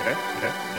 yeah, yeah.